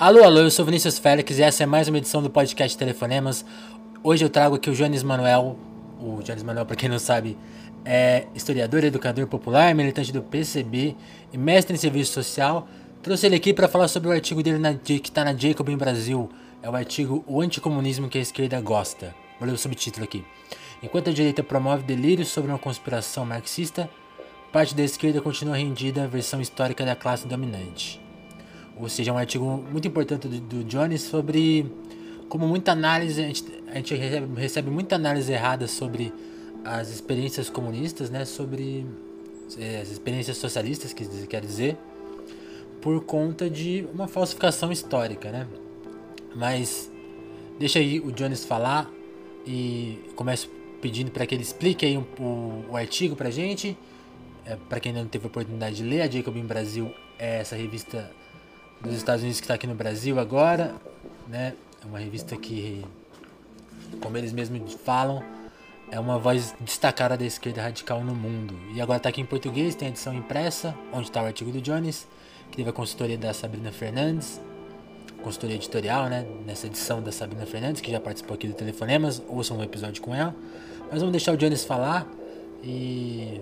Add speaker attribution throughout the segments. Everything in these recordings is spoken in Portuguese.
Speaker 1: Alô, alô, eu sou Vinícius Félix e essa é mais uma edição do podcast Telefonemas. Hoje eu trago aqui o Jones Manuel. O Jones Manuel, para quem não sabe, é historiador, educador popular, militante do PCB e mestre em serviço social. Trouxe ele aqui para falar sobre o artigo dele na, que está na Jacob em Brasil. É o artigo O Anticomunismo que a Esquerda Gosta. Vou ler o subtítulo aqui. Enquanto a direita promove delírios sobre uma conspiração marxista, parte da esquerda continua rendida à versão histórica da classe dominante. Ou seja, um artigo muito importante do, do Jones sobre como muita análise, a gente, a gente recebe, recebe, muita análise errada sobre as experiências comunistas, né, sobre é, as experiências socialistas, que quer dizer, por conta de uma falsificação histórica, né? Mas deixa aí o Jones falar e começo pedindo para que ele explique aí um, o, o artigo para gente. É, para quem ainda não teve a oportunidade de ler, a Jacobin Brasil é essa revista dos Estados Unidos que está aqui no Brasil agora, né? É uma revista que, como eles mesmos falam, é uma voz destacada da esquerda radical no mundo. E agora está aqui em português, tem a edição impressa, onde está o artigo do Jones, que teve a consultoria da Sabrina Fernandes, consultoria editorial, né? Nessa edição da Sabrina Fernandes, que já participou aqui do Telefonemas, ouçam um episódio com ela. Mas vamos deixar o Jones falar e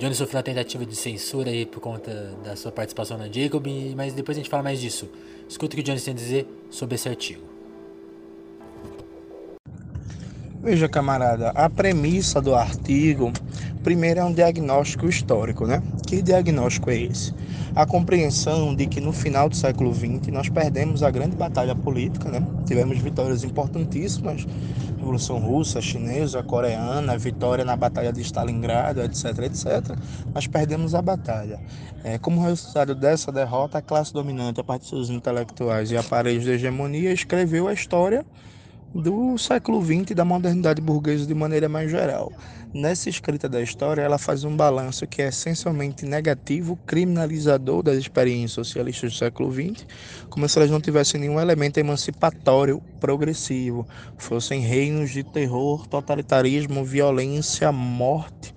Speaker 1: Johnny sofreu uma tentativa de censura aí por conta da sua participação na Jacob, mas depois a gente fala mais disso. Escuta o que o Johnny tem a dizer sobre esse artigo.
Speaker 2: Veja, camarada, a premissa do artigo, primeiro é um diagnóstico histórico, né? Que diagnóstico é esse? A compreensão de que no final do século XX nós perdemos a grande batalha política, né? Tivemos vitórias importantíssimas Revolução Russa, Chinesa, Coreana, vitória na Batalha de Stalingrado, etc, etc. Nós perdemos a batalha. É, como resultado dessa derrota, a classe dominante, a partir seus intelectuais e aparelhos de hegemonia, escreveu a história do século XX e da modernidade burguesa de maneira mais geral. Nessa escrita da história, ela faz um balanço que é essencialmente negativo, criminalizador das experiências socialistas do século XX, como se elas não tivessem nenhum elemento emancipatório progressivo, fossem reinos de terror, totalitarismo, violência, morte,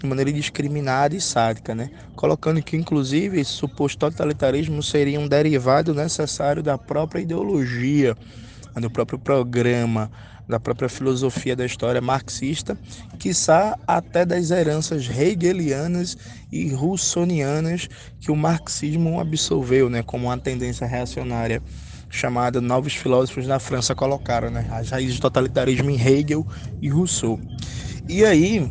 Speaker 2: de maneira indiscriminada e sádica, né? colocando que, inclusive, esse suposto totalitarismo seria um derivado necessário da própria ideologia do próprio programa, da própria filosofia da história marxista, quiçá até das heranças hegelianas e russonianas que o marxismo absolveu, né, como uma tendência reacionária chamada novos filósofos na França colocaram, né, as raízes do totalitarismo em Hegel e Rousseau. E aí,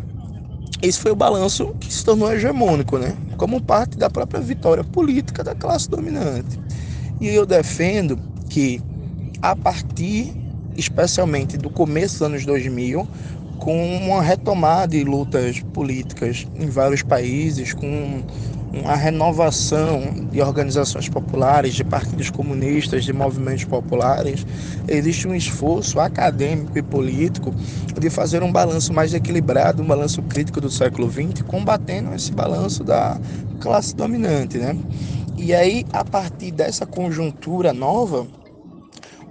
Speaker 2: esse foi o balanço que se tornou hegemônico, né, como parte da própria vitória política da classe dominante. E eu defendo que a partir especialmente do começo dos anos 2000, com uma retomada de lutas políticas em vários países, com uma renovação de organizações populares, de partidos comunistas, de movimentos populares, existe um esforço acadêmico e político de fazer um balanço mais equilibrado, um balanço crítico do século XX, combatendo esse balanço da classe dominante, né? E aí, a partir dessa conjuntura nova,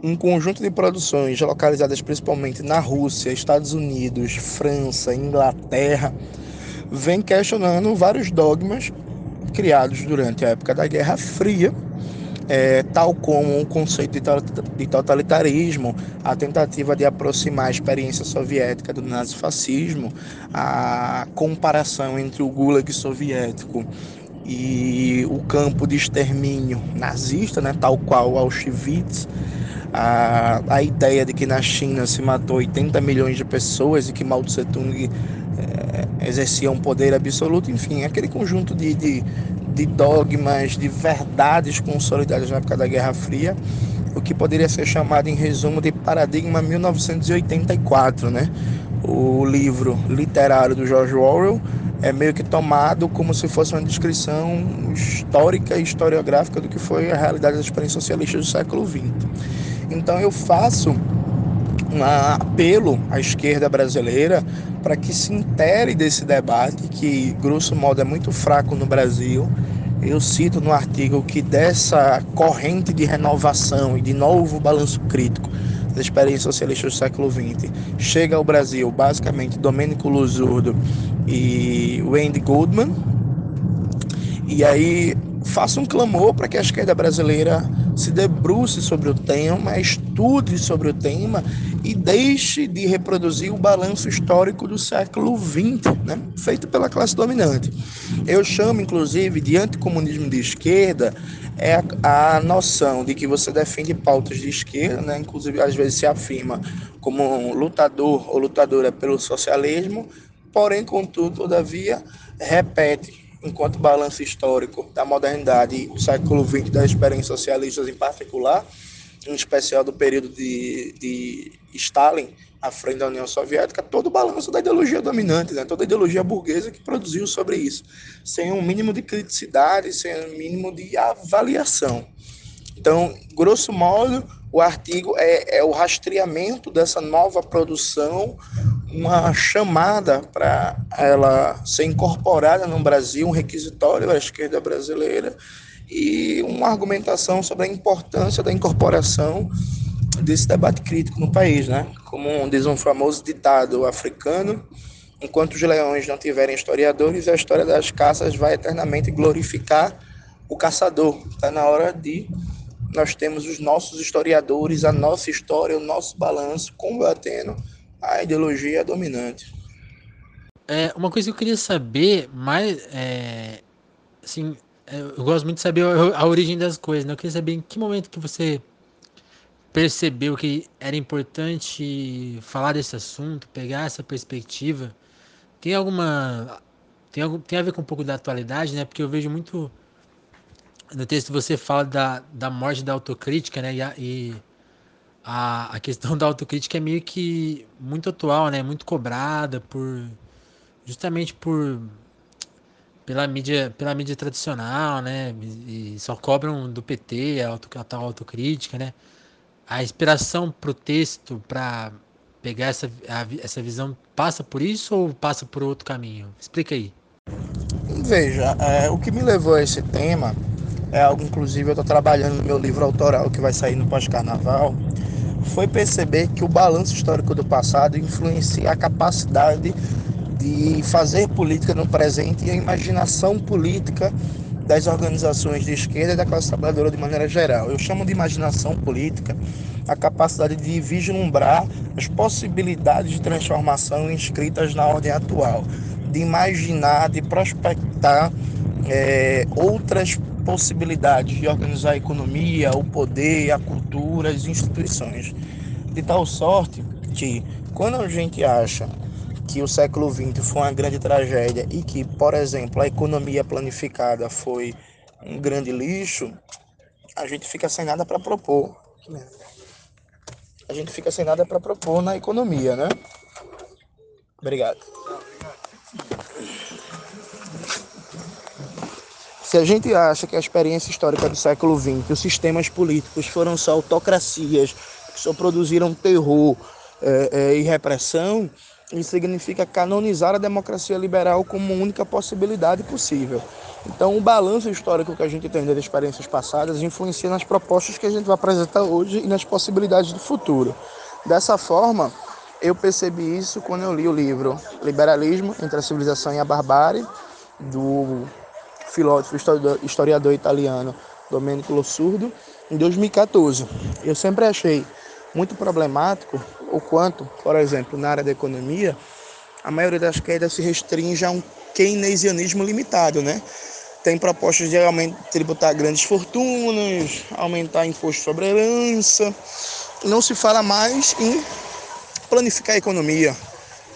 Speaker 2: um conjunto de produções localizadas principalmente na Rússia, Estados Unidos, França, Inglaterra, vem questionando vários dogmas criados durante a época da Guerra Fria, é, tal como o conceito de totalitarismo, a tentativa de aproximar a experiência soviética do nazifascismo, a comparação entre o Gulag soviético e o campo de extermínio nazista, né, tal qual Auschwitz, a, a ideia de que na China se matou 80 milhões de pessoas e que Mao Tse Tung é, exercia um poder absoluto, enfim, aquele conjunto de, de, de dogmas, de verdades consolidadas na época da Guerra Fria, o que poderia ser chamado em resumo de paradigma 1984, né? O livro literário do George Orwell é meio que tomado como se fosse uma descrição histórica e historiográfica do que foi a realidade das experiências socialistas do século XX. Então eu faço um apelo à esquerda brasileira para que se intere desse debate, que grosso modo é muito fraco no Brasil. Eu cito no artigo que dessa corrente de renovação e de novo balanço crítico das experiências socialistas do século XX chega ao Brasil basicamente Domênico Luzurdo e Wendy Goldman. E aí faço um clamor para que a esquerda brasileira se debruce sobre o tema, estude sobre o tema e deixe de reproduzir o balanço histórico do século XX, né? feito pela classe dominante. Eu chamo, inclusive, de anticomunismo de esquerda é a, a noção de que você defende pautas de esquerda, né? inclusive às vezes se afirma como um lutador ou lutadora pelo socialismo, porém, contudo, todavia, repete enquanto balanço histórico da modernidade do século XX das experiências socialistas em particular, em especial do período de, de Stalin à frente da União Soviética, todo o balanço da ideologia dominante, né? toda a ideologia burguesa que produziu sobre isso, sem um mínimo de criticidade, sem um mínimo de avaliação. Então, grosso modo, o artigo é, é o rastreamento dessa nova produção uma chamada para ela ser incorporada no Brasil, um requisitório da esquerda brasileira e uma argumentação sobre a importância da incorporação desse debate crítico no país, né? Como diz um famoso ditado africano, enquanto os leões não tiverem historiadores, a história das caças vai eternamente glorificar o caçador. Está na hora de nós temos os nossos historiadores, a nossa história, o nosso balanço combatendo a ideologia dominante.
Speaker 1: É, uma coisa que eu queria saber mais, é, assim, é, eu gosto muito de saber a, a origem das coisas, né? Eu queria saber em que momento que você percebeu que era importante falar desse assunto, pegar essa perspectiva. Tem alguma tem, algum, tem a ver com um pouco da atualidade, né? Porque eu vejo muito no texto você fala da, da morte da autocrítica, né? E, e a, a questão da autocrítica é meio que muito atual, né? Muito cobrada por justamente por pela mídia pela mídia tradicional, né? E só cobram do PT a, auto, a tal autocrítica, né? A inspiração para o texto para pegar essa, a, essa visão passa por isso ou passa por outro caminho? Explica aí.
Speaker 2: Veja, é, o que me levou a esse tema é algo, inclusive, eu estou trabalhando no meu livro autoral que vai sair no pós-carnaval, foi perceber que o balanço histórico do passado influencia a capacidade de fazer política no presente e a imaginação política das organizações de esquerda e da classe trabalhadora de maneira geral. Eu chamo de imaginação política a capacidade de vislumbrar as possibilidades de transformação inscritas na ordem atual, de imaginar, de prospectar é, outras possibilidades de organizar a economia, o poder, a cultura, as instituições. De tal sorte que, quando a gente acha que o século XX foi uma grande tragédia e que, por exemplo, a economia planificada foi um grande lixo, a gente fica sem nada para propor. A gente fica sem nada para propor na economia, né? Obrigado. Se a gente acha que a experiência histórica do século XX, os sistemas políticos foram só autocracias, que só produziram terror é, é, e repressão, isso significa canonizar a democracia liberal como única possibilidade possível. Então, o balanço histórico que a gente tem das experiências passadas influencia nas propostas que a gente vai apresentar hoje e nas possibilidades do futuro. Dessa forma, eu percebi isso quando eu li o livro Liberalismo entre a Civilização e a Barbárie, do filósofo historiador italiano Domenico Lossurdo, em 2014. Eu sempre achei muito problemático o quanto, por exemplo, na área da economia, a maioria das quedas se restringe a um keynesianismo limitado, né? Tem propostas de tributar grandes fortunas, aumentar imposto sobre herança. Não se fala mais em planificar a economia,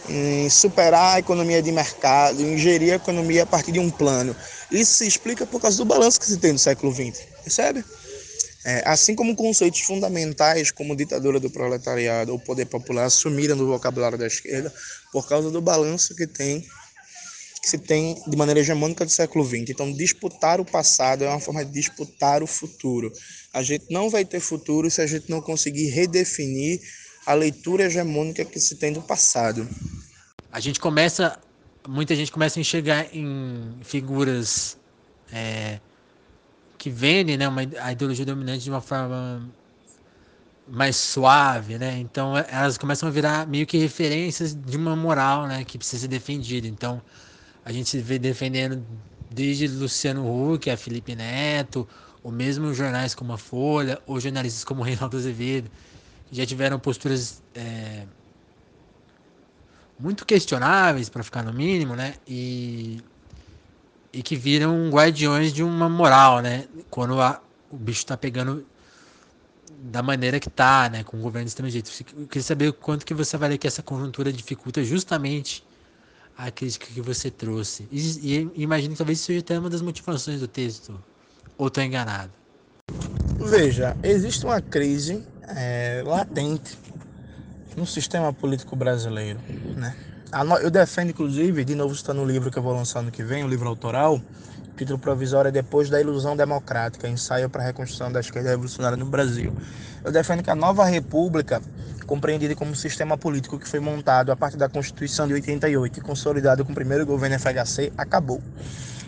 Speaker 2: em superar a economia de mercado, em gerir a economia a partir de um plano. Isso se explica por causa do balanço que se tem no século XX, percebe? É, assim como conceitos fundamentais como ditadura do proletariado ou poder popular sumiram do vocabulário da esquerda por causa do balanço que tem que se tem de maneira hegemônica do século XX. Então, disputar o passado é uma forma de disputar o futuro. A gente não vai ter futuro se a gente não conseguir redefinir a leitura hegemônica que se tem do passado.
Speaker 1: A gente começa muita gente começa a enxergar em figuras é, que vendem né, uma, a ideologia dominante de uma forma mais suave, né? Então elas começam a virar meio que referências de uma moral, né, que precisa ser defendida. Então a gente vê defendendo desde Luciano Huck a Felipe Neto, ou mesmo jornais como a Folha, ou jornalistas como Reinaldo Azevedo, já tiveram posturas é, muito questionáveis, para ficar no mínimo, né? E, e que viram guardiões de uma moral, né? Quando a, o bicho está pegando da maneira que tá, né, com o governo estrangeiro. Eu queria saber quanto que você ler que essa conjuntura dificulta justamente a crítica que você trouxe. E, e imagino que talvez seja até uma das motivações do texto. Ou estou enganado?
Speaker 2: Veja, existe uma crise é, latente no sistema político brasileiro, né? Eu defendo, inclusive, de novo está no livro que eu vou lançar no que vem, o livro autoral, título provisório é Depois da Ilusão Democrática, ensaio para a reconstrução da esquerda revolucionária no Brasil. Eu defendo que a nova república, compreendida como sistema político que foi montado a partir da Constituição de 88 e consolidado com o primeiro governo FHC, acabou.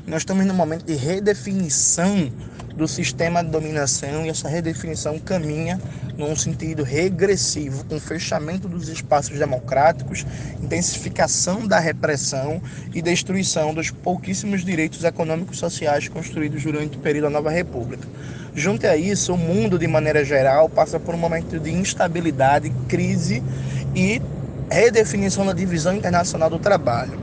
Speaker 2: Nós estamos num momento de redefinição do sistema de dominação e essa redefinição caminha num sentido regressivo, com fechamento dos espaços democráticos, intensificação da repressão e destruição dos pouquíssimos direitos econômicos e sociais construídos durante o período da Nova República. Junto a isso, o mundo, de maneira geral, passa por um momento de instabilidade, crise e redefinição da divisão internacional do trabalho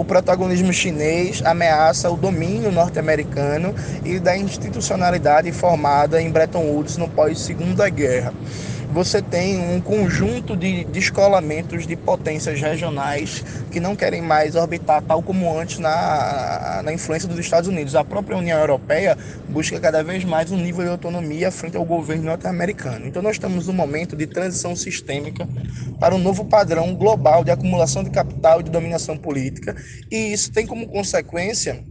Speaker 2: o protagonismo chinês ameaça o domínio norte-americano e da institucionalidade formada em Bretton Woods no pós-Segunda Guerra você tem um conjunto de descolamentos de potências regionais que não querem mais orbitar tal como antes na, na influência dos Estados Unidos. A própria União Europeia busca cada vez mais um nível de autonomia frente ao governo norte-americano. Então nós estamos num momento de transição sistêmica para um novo padrão global de acumulação de capital e de dominação política, e isso tem como consequência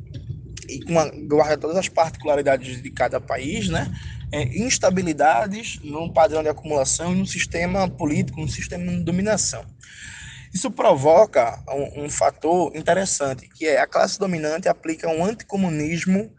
Speaker 2: e uma, guarda todas as particularidades de cada país, né? É, instabilidades no padrão de acumulação e no sistema político, no sistema de dominação. Isso provoca um, um fator interessante, que é a classe dominante aplica um anticomunismo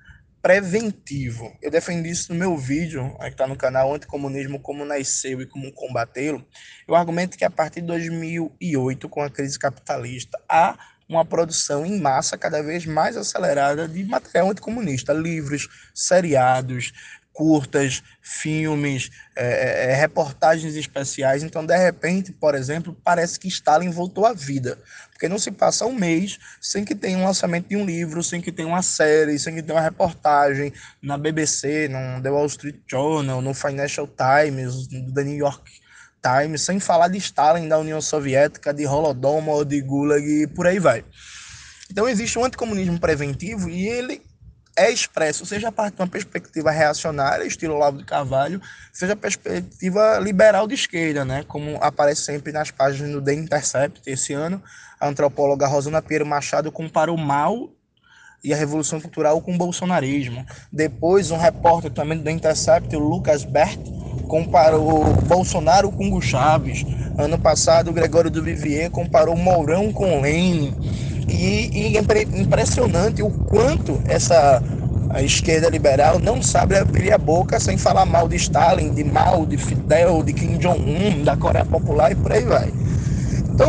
Speaker 2: preventivo. Eu defendi isso no meu vídeo, que está no canal Anticomunismo, como nasceu e como combatê-lo. Eu argumento que a partir de 2008, com a crise capitalista, há uma produção em massa cada vez mais acelerada de material anticomunista, livros, seriados, curtas, filmes, é, é, é, reportagens especiais. Então, de repente, por exemplo, parece que Stalin voltou à vida. Porque não se passa um mês sem que tenha um lançamento de um livro, sem que tenha uma série, sem que tenha uma reportagem na BBC, no The Wall Street Journal, no Financial Times, no The New York Times, sem falar de Stalin, da União Soviética, de Holodomor, de Gulag e por aí vai. Então existe um anticomunismo preventivo e ele é expresso, seja a partir de uma perspectiva reacionária, estilo Olavo de Carvalho, seja a perspectiva liberal de esquerda, né? como aparece sempre nas páginas do The Intercept esse ano, a antropóloga Rosana Pinheiro Machado comparou mal e a Revolução Cultural com o bolsonarismo. Depois, um repórter também do The Intercept, o Lucas Bert, comparou Bolsonaro com Hugo Chaves. Ano passado, o Gregório do Vivier comparou Mourão com Lênin. E, e impressionante o quanto essa a esquerda liberal não sabe abrir a boca sem falar mal de Stalin, de Mao, de Fidel, de Kim Jong-un, da Coreia Popular e por aí vai. Então,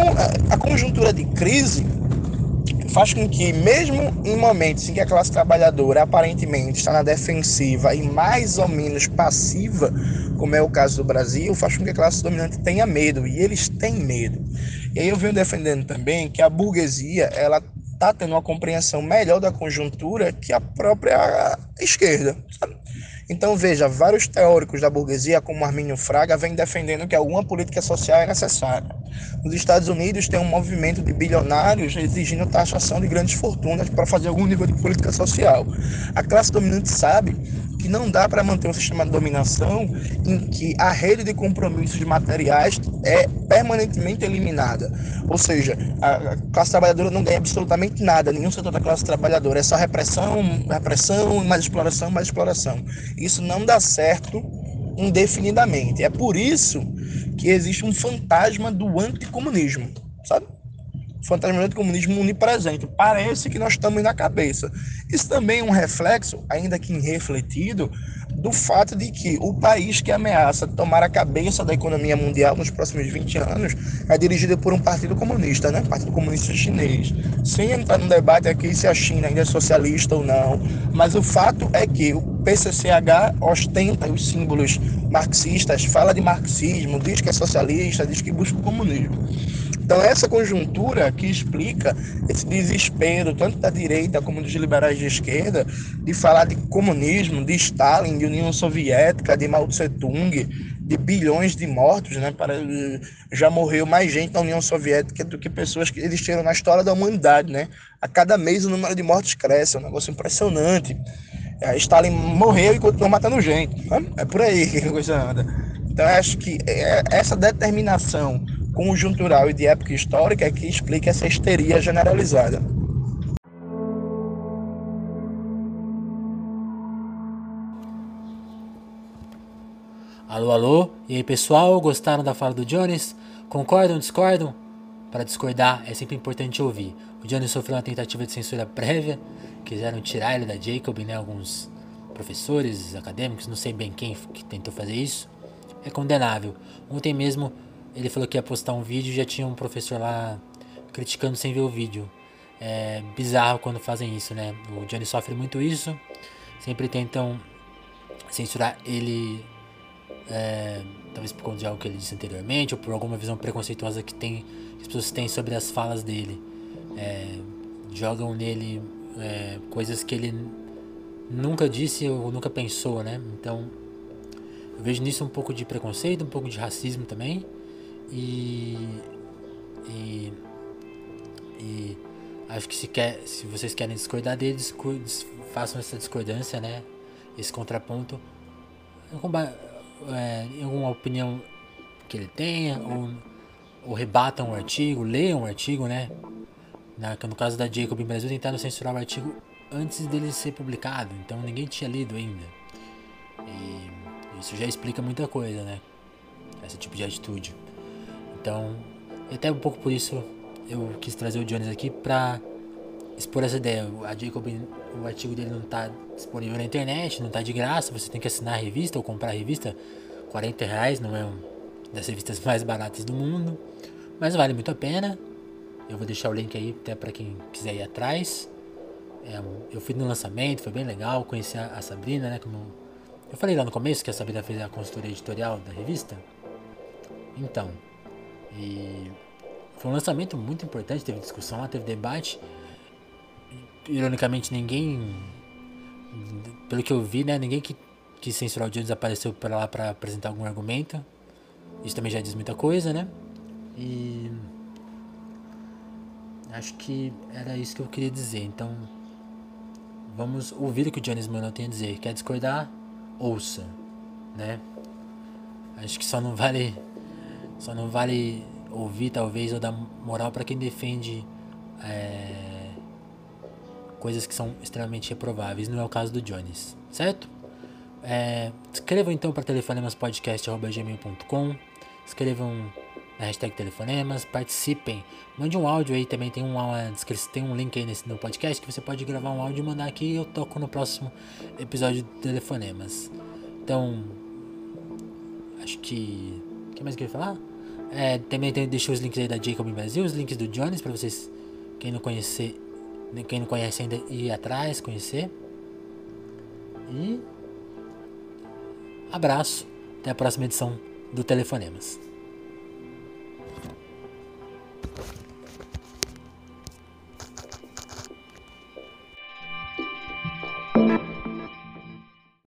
Speaker 2: a, a conjuntura de crise faz com que, mesmo em momentos em que a classe trabalhadora aparentemente está na defensiva e mais ou menos passiva, como é o caso do Brasil, faz com que a classe dominante tenha medo, e eles têm medo. E aí eu venho defendendo também que a burguesia, ela está tendo uma compreensão melhor da conjuntura que a própria esquerda. Sabe? Então, veja, vários teóricos da burguesia, como Arminio Fraga, vêm defendendo que alguma política social é necessária. Nos Estados Unidos tem um movimento de bilionários exigindo taxação de grandes fortunas para fazer algum nível de política social. A classe dominante sabe que não dá para manter um sistema de dominação em que a rede de compromissos materiais é permanentemente eliminada. Ou seja, a classe trabalhadora não ganha absolutamente nada, nenhum setor da classe trabalhadora. É só repressão, repressão, mais exploração, mais exploração. Isso não dá certo indefinidamente. É por isso que existe um fantasma do anticomunismo, sabe? Fantasma do comunismo onipresente. Parece que nós estamos na cabeça. Isso também é um reflexo, ainda que irrefletido, do fato de que o país que ameaça tomar a cabeça da economia mundial nos próximos 20 anos é dirigido por um partido comunista, né? Partido Comunista Chinês. Sem entrar no debate aqui se a China ainda é socialista ou não, mas o fato é que o PCCH ostenta os símbolos marxistas, fala de marxismo, diz que é socialista, diz que busca o comunismo. Então, essa conjuntura que explica esse desespero, tanto da direita como dos liberais de esquerda, de falar de comunismo, de Stalin, de União Soviética, de Mao Tse Tung, de bilhões de mortos, né? Para, já morreu mais gente na União Soviética do que pessoas que existiram na história da humanidade, né? A cada mês o número de mortos cresce, é um negócio impressionante. É, Stalin morreu e continua matando gente. Né? É por aí que a coisa anda. Então, acho que é, essa determinação conjuntural e de época histórica é que explica essa histeria generalizada.
Speaker 1: Alô, alô, e aí pessoal, gostaram da fala do Jones? Concordam, discordam? Para discordar é sempre importante ouvir. O Jones sofreu uma tentativa de censura prévia, quiseram tirar ele da Jacob, né? Alguns professores, acadêmicos, não sei bem quem que tentou fazer isso. É condenável. Ontem mesmo ele falou que ia postar um vídeo e já tinha um professor lá criticando sem ver o vídeo. É bizarro quando fazem isso, né? O Johnny sofre muito isso. Sempre tentam censurar ele, é, talvez por conta de algo que ele disse anteriormente, ou por alguma visão preconceituosa que, tem, que as pessoas têm sobre as falas dele. É, jogam nele é, coisas que ele nunca disse ou nunca pensou, né? Então, eu vejo nisso um pouco de preconceito, um pouco de racismo também. E, e, e acho que se, quer, se vocês querem discordar deles, façam essa discordância, né? Esse contraponto é, em alguma opinião que ele tenha, ou, ou rebatam o artigo, leiam o artigo, né? Na, no caso da Jacob em Brasil, tentaram censurar o artigo antes dele ser publicado, então ninguém tinha lido ainda. E isso já explica muita coisa, né? Esse tipo de atitude. Então, até um pouco por isso eu quis trazer o Jones aqui pra expor essa ideia. A Jacob, o artigo dele não está disponível na internet, não está de graça, você tem que assinar a revista ou comprar a revista. 40 reais, não é uma das revistas mais baratas do mundo, mas vale muito a pena. Eu vou deixar o link aí até para quem quiser ir atrás. É, eu fui no lançamento, foi bem legal, conheci a, a Sabrina, né? Como eu falei lá no começo que a Sabrina fez a consultoria editorial da revista. Então, e foi um lançamento muito importante, teve discussão lá, teve debate. Ironicamente, ninguém, pelo que eu vi, né, ninguém que quis censurar o Jones apareceu para lá para apresentar algum argumento. Isso também já diz muita coisa, né? E acho que era isso que eu queria dizer. Então, vamos ouvir o que o Jones Manuel tem a dizer. Quer discordar? Ouça, né? Acho que só não vale só não vale ouvir, talvez, ou dar moral para quem defende é, coisas que são extremamente reprováveis. Não é o caso do Jones, certo? É, escrevam então para telefonemaspodcast.gmail.com Escrevam na hashtag telefonemas, participem. Mande um áudio aí também, tem um, tem um link aí nesse, no podcast que você pode gravar um áudio e mandar aqui e eu toco no próximo episódio de Telefonemas. Então, acho que... O que mais que eu ia falar? É, também tem, deixou os links aí da Jacob Brasil, os links do Jones para vocês, quem não conhecer, quem não conhece ainda, ir atrás, conhecer. E abraço, até a próxima edição do Telefonemas.